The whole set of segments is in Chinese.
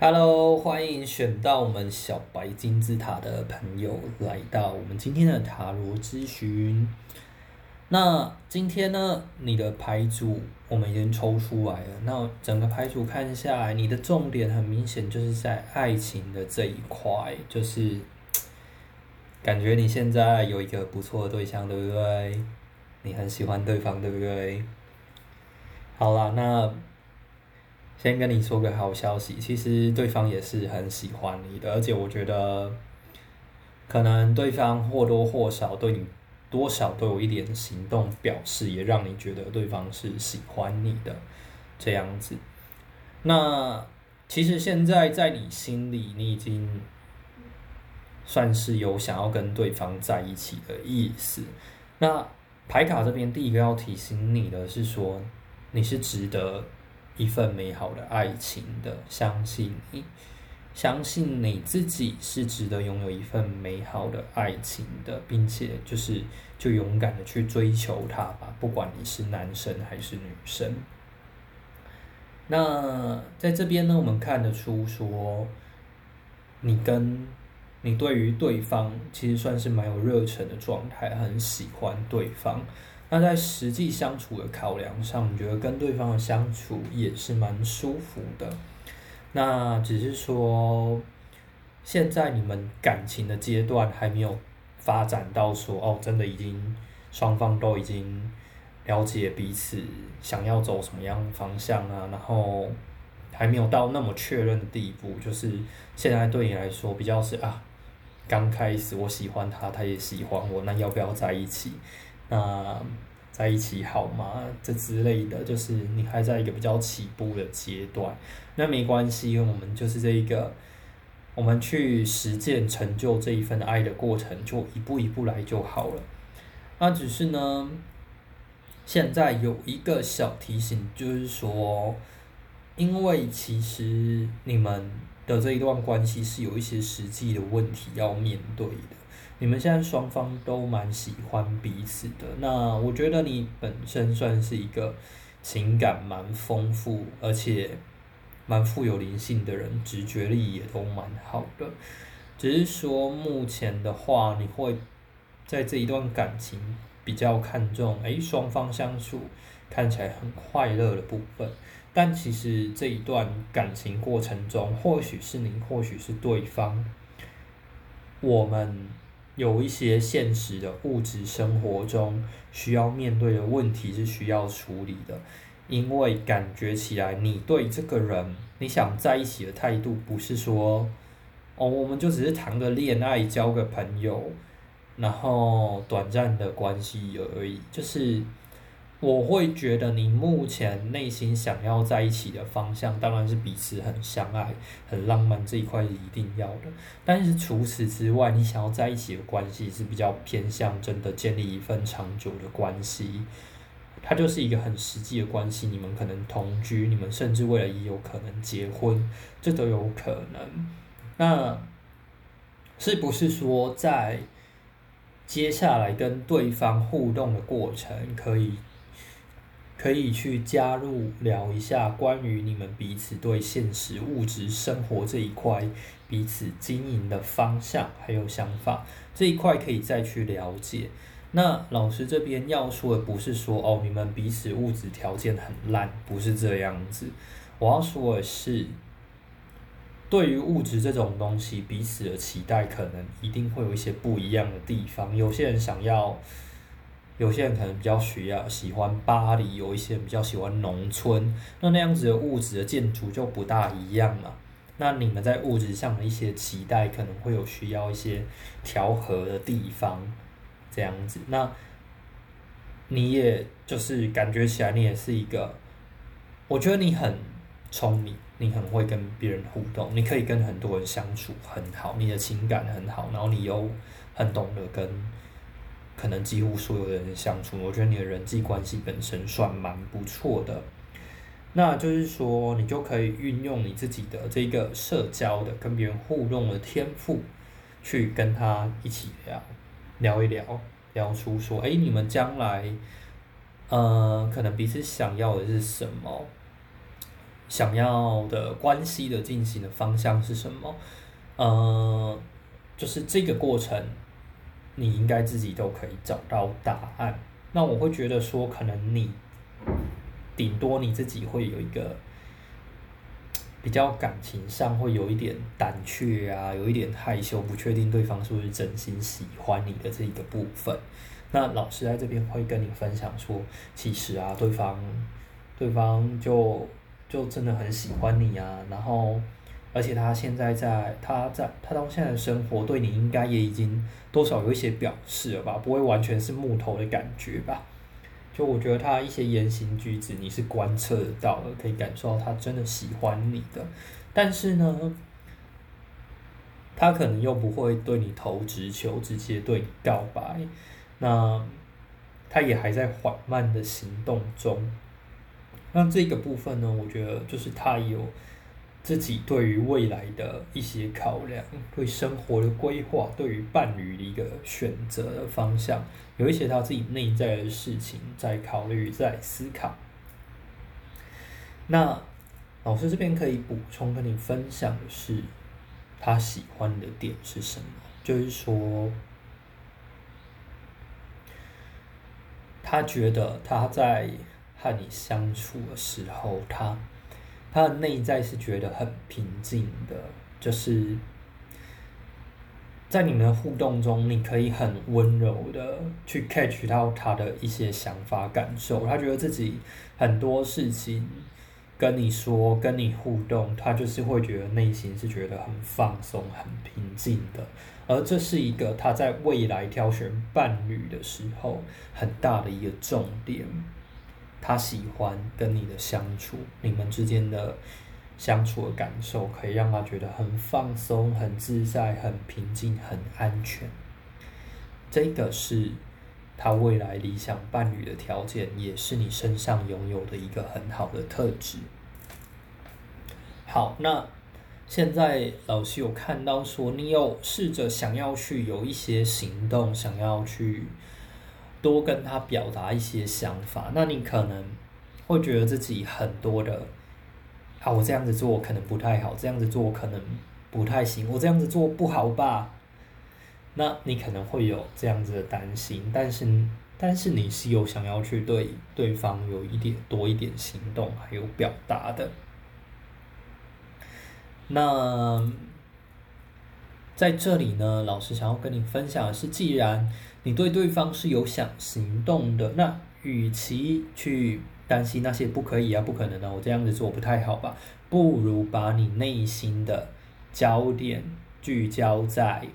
Hello，欢迎选到我们小白金字塔的朋友来到我们今天的塔罗咨询。那今天呢，你的牌组我们已经抽出来了。那整个牌组看下来，你的重点很明显就是在爱情的这一块，就是感觉你现在有一个不错的对象，对不对？你很喜欢对方，对不对？好啦，那先跟你说个好消息，其实对方也是很喜欢你的，而且我觉得可能对方或多或少对你。多少都有一点行动表示，也让你觉得对方是喜欢你的这样子。那其实现在在你心里，你已经算是有想要跟对方在一起的意思。那牌卡这边第一个要提醒你的是说，你是值得一份美好的爱情的，相信你。相信你自己是值得拥有一份美好的爱情的，并且就是就勇敢的去追求它吧，不管你是男生还是女生。那在这边呢，我们看得出说，你跟你对于对方其实算是蛮有热忱的状态，很喜欢对方。那在实际相处的考量上，你觉得跟对方的相处也是蛮舒服的。那只是说，现在你们感情的阶段还没有发展到说哦，真的已经双方都已经了解彼此想要走什么样的方向啊，然后还没有到那么确认的地步。就是现在对你来说比较是啊，刚开始我喜欢他，他也喜欢我，那要不要在一起？那。在一起好吗？这之类的，就是你还在一个比较起步的阶段，那没关系，因为我们就是这一个，我们去实践成就这一份爱的过程，就一步一步来就好了。那只是呢，现在有一个小提醒，就是说，因为其实你们的这一段关系是有一些实际的问题要面对的。你们现在双方都蛮喜欢彼此的，那我觉得你本身算是一个情感蛮丰富，而且蛮富有灵性的人，直觉力也都蛮好的。只是说目前的话，你会在这一段感情比较看重，诶，双方相处看起来很快乐的部分，但其实这一段感情过程中，或许是你，或许是对方，我们。有一些现实的物质生活中需要面对的问题是需要处理的，因为感觉起来你对这个人你想在一起的态度不是说，哦，我们就只是谈个恋爱，交个朋友，然后短暂的关系而已，就是。我会觉得你目前内心想要在一起的方向，当然是彼此很相爱、很浪漫这一块是一定要的。但是除此之外，你想要在一起的关系是比较偏向真的建立一份长久的关系，它就是一个很实际的关系。你们可能同居，你们甚至未来也有可能结婚，这都有可能。那是不是说在接下来跟对方互动的过程可以？可以去加入聊一下关于你们彼此对现实物质生活这一块彼此经营的方向还有想法这一块可以再去了解。那老师这边要说的不是说哦你们彼此物质条件很烂，不是这样子。我要说的是，对于物质这种东西，彼此的期待可能一定会有一些不一样的地方。有些人想要。有些人可能比较需要喜欢巴黎，有一些人比较喜欢农村，那那样子的物质的建筑就不大一样嘛。那你们在物质上的一些期待，可能会有需要一些调和的地方，这样子。那你也就是感觉起来，你也是一个，我觉得你很聪明，你很会跟别人互动，你可以跟很多人相处很好，你的情感很好，然后你又很懂得跟。可能几乎所有的人相处，我觉得你的人际关系本身算蛮不错的。那就是说，你就可以运用你自己的这个社交的跟别人互动的天赋，去跟他一起聊聊一聊，聊出说，哎，你们将来，呃，可能彼此想要的是什么？想要的关系的进行的方向是什么？呃，就是这个过程，你应该自己都可以找到答案。那我会觉得说，可能你顶多你自己会有一个比较感情上会有一点胆怯啊，有一点害羞，不确定对方是不是真心喜欢你的这一个部分。那老师在这边会跟你分享说，其实啊，对方对方就就真的很喜欢你啊，然后。而且他现在在，他在他到现在的生活，对你应该也已经多少有一些表示了吧？不会完全是木头的感觉吧？就我觉得他一些言行举止，你是观测到的，可以感受到他真的喜欢你的。但是呢，他可能又不会对你投直球，直接对你告白。那他也还在缓慢的行动中。那这个部分呢，我觉得就是他有。自己对于未来的一些考量，对生活的规划，对于伴侣的一个选择的方向，有一些他自己内在的事情在考虑，在思考。那老师这边可以补充跟你分享的是，他喜欢的点是什么？就是说，他觉得他在和你相处的时候，他。他的内在是觉得很平静的，就是在你们的互动中，你可以很温柔的去 catch 到他的一些想法感受。他觉得自己很多事情跟你说、跟你互动，他就是会觉得内心是觉得很放松、很平静的。而这是一个他在未来挑选伴侣的时候很大的一个重点。他喜欢跟你的相处，你们之间的相处的感受，可以让他觉得很放松、很自在、很平静、很安全。这个是他未来理想伴侣的条件，也是你身上拥有的一个很好的特质。好，那现在老师有看到说，你有试着想要去有一些行动，想要去。多跟他表达一些想法，那你可能会觉得自己很多的，啊，我这样子做可能不太好，这样子做可能不太行，我这样子做不好吧？那你可能会有这样子的担心，但是但是你是有想要去对对方有一点多一点行动还有表达的，那在这里呢，老师想要跟你分享的是，既然你对对方是有想行动的，那与其去担心那些不可以啊、不可能啊，我这样子做不太好吧，不如把你内心的焦点聚焦在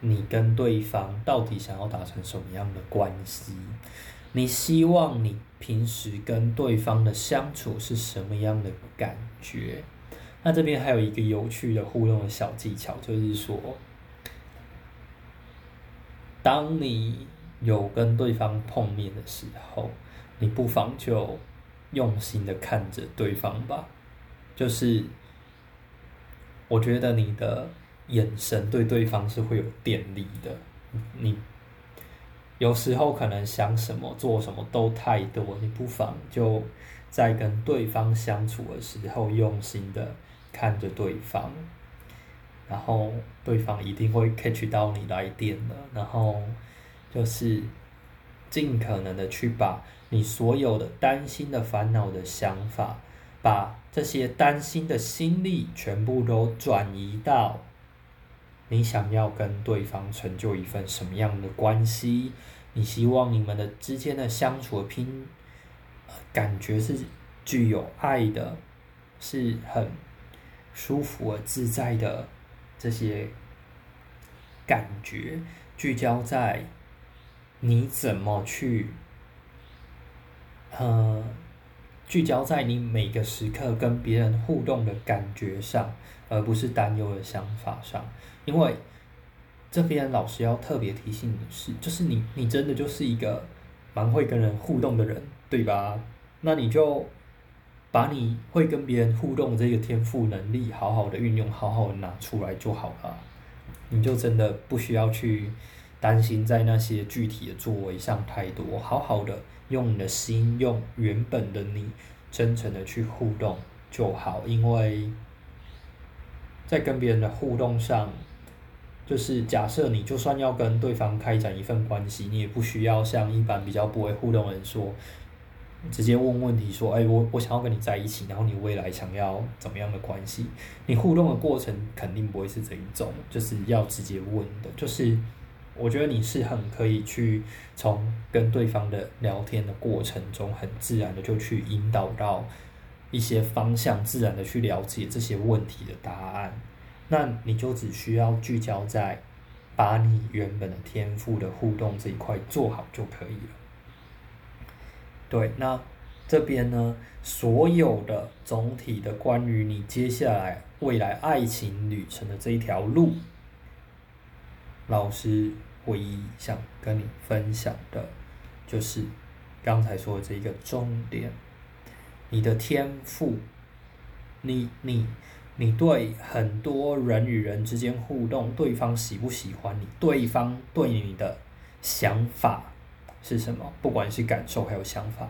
你跟对方到底想要达成什么样的关系，你希望你平时跟对方的相处是什么样的感觉？那这边还有一个有趣的互动的小技巧，就是说。当你有跟对方碰面的时候，你不妨就用心的看着对方吧。就是我觉得你的眼神对对方是会有电力的。你有时候可能想什么做什么都太多，你不妨就在跟对方相处的时候用心的看着对方。然后对方一定会 catch 到你来电的，然后就是尽可能的去把你所有的担心的烦恼的想法，把这些担心的心力全部都转移到你想要跟对方成就一份什么样的关系，你希望你们的之间的相处的拼感觉是具有爱的，是很舒服而自在的。这些感觉聚焦在你怎么去，呃，聚焦在你每个时刻跟别人互动的感觉上，而不是担忧的想法上。因为这边老师要特别提醒你是，就是你，你真的就是一个蛮会跟人互动的人，对吧？那你就。把你会跟别人互动这个天赋能力好好的运用，好好的拿出来就好了，你就真的不需要去担心在那些具体的作为上太多，好好的用你的心，用原本的你真诚的去互动就好，因为在跟别人的互动上，就是假设你就算要跟对方开展一份关系，你也不需要像一般比较不会互动的人说。直接问问题说，哎，我我想要跟你在一起，然后你未来想要怎么样的关系？你互动的过程肯定不会是这一种，就是要直接问的。就是我觉得你是很可以去从跟对方的聊天的过程中，很自然的就去引导到一些方向，自然的去了解这些问题的答案。那你就只需要聚焦在把你原本的天赋的互动这一块做好就可以了。对，那这边呢，所有的总体的关于你接下来未来爱情旅程的这一条路，老师唯一想跟你分享的，就是刚才说的这一个重点，你的天赋，你你你对很多人与人之间互动，对方喜不喜欢你，对方对你的想法。是什么？不管是感受还有想法，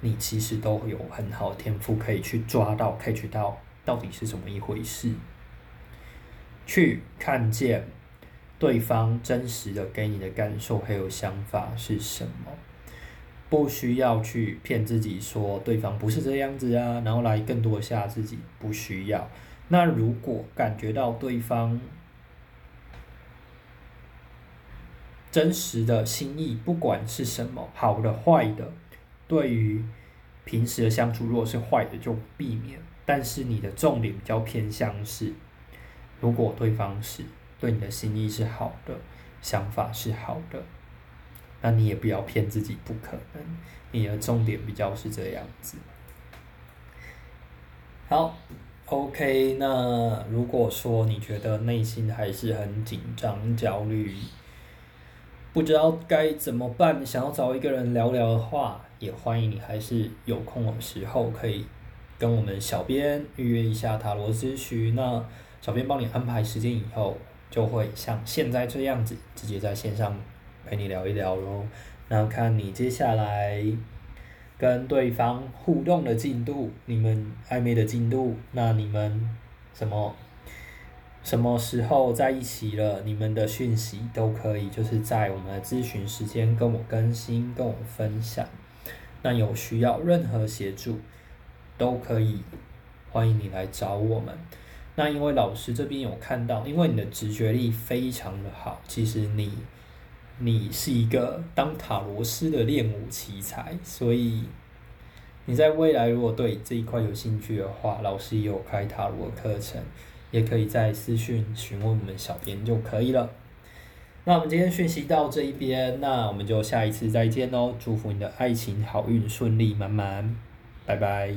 你其实都有很好的天赋可以去抓到、可以去到到底是怎么一回事，去看见对方真实的给你的感受还有想法是什么，不需要去骗自己说对方不是这样子啊，然后来更多吓自己，不需要。那如果感觉到对方，真实的心意，不管是什么，好的、坏的，对于平时的相处，如果是坏的就避免。但是你的重点比较偏向是，如果对方是对你的心意是好的，想法是好的，那你也不要骗自己，不可能。你的重点比较是这样子。好，OK，那如果说你觉得内心还是很紧张、焦虑，不知道该怎么办，想要找一个人聊聊的话，也欢迎你，还是有空的时候可以跟我们小编预约一下塔罗咨询。那小编帮你安排时间以后，就会像现在这样子，直接在线上陪你聊一聊喽。那看你接下来跟对方互动的进度，你们暧昧的进度，那你们什么？什么时候在一起了？你们的讯息都可以，就是在我们的咨询时间跟我更新，跟我分享。那有需要任何协助，都可以欢迎你来找我们。那因为老师这边有看到，因为你的直觉力非常的好，其实你你是一个当塔罗师的练武奇才，所以你在未来如果对这一块有兴趣的话，老师也有开塔罗课程。也可以在私讯询问我们小编就可以了。那我们今天讯息到这一边，那我们就下一次再见喽！祝福你的爱情好运顺利满满，拜拜。